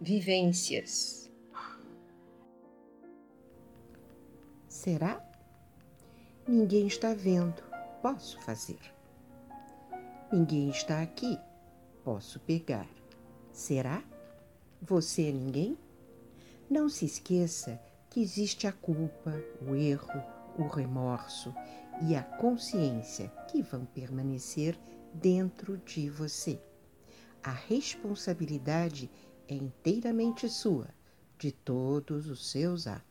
vivências. Será? Ninguém está vendo, posso fazer. Ninguém está aqui, posso pegar. Será? Você é ninguém? Não se esqueça que existe a culpa, o erro, o remorso e a consciência que vão permanecer dentro de você. A responsabilidade é inteiramente sua de todos os seus atos.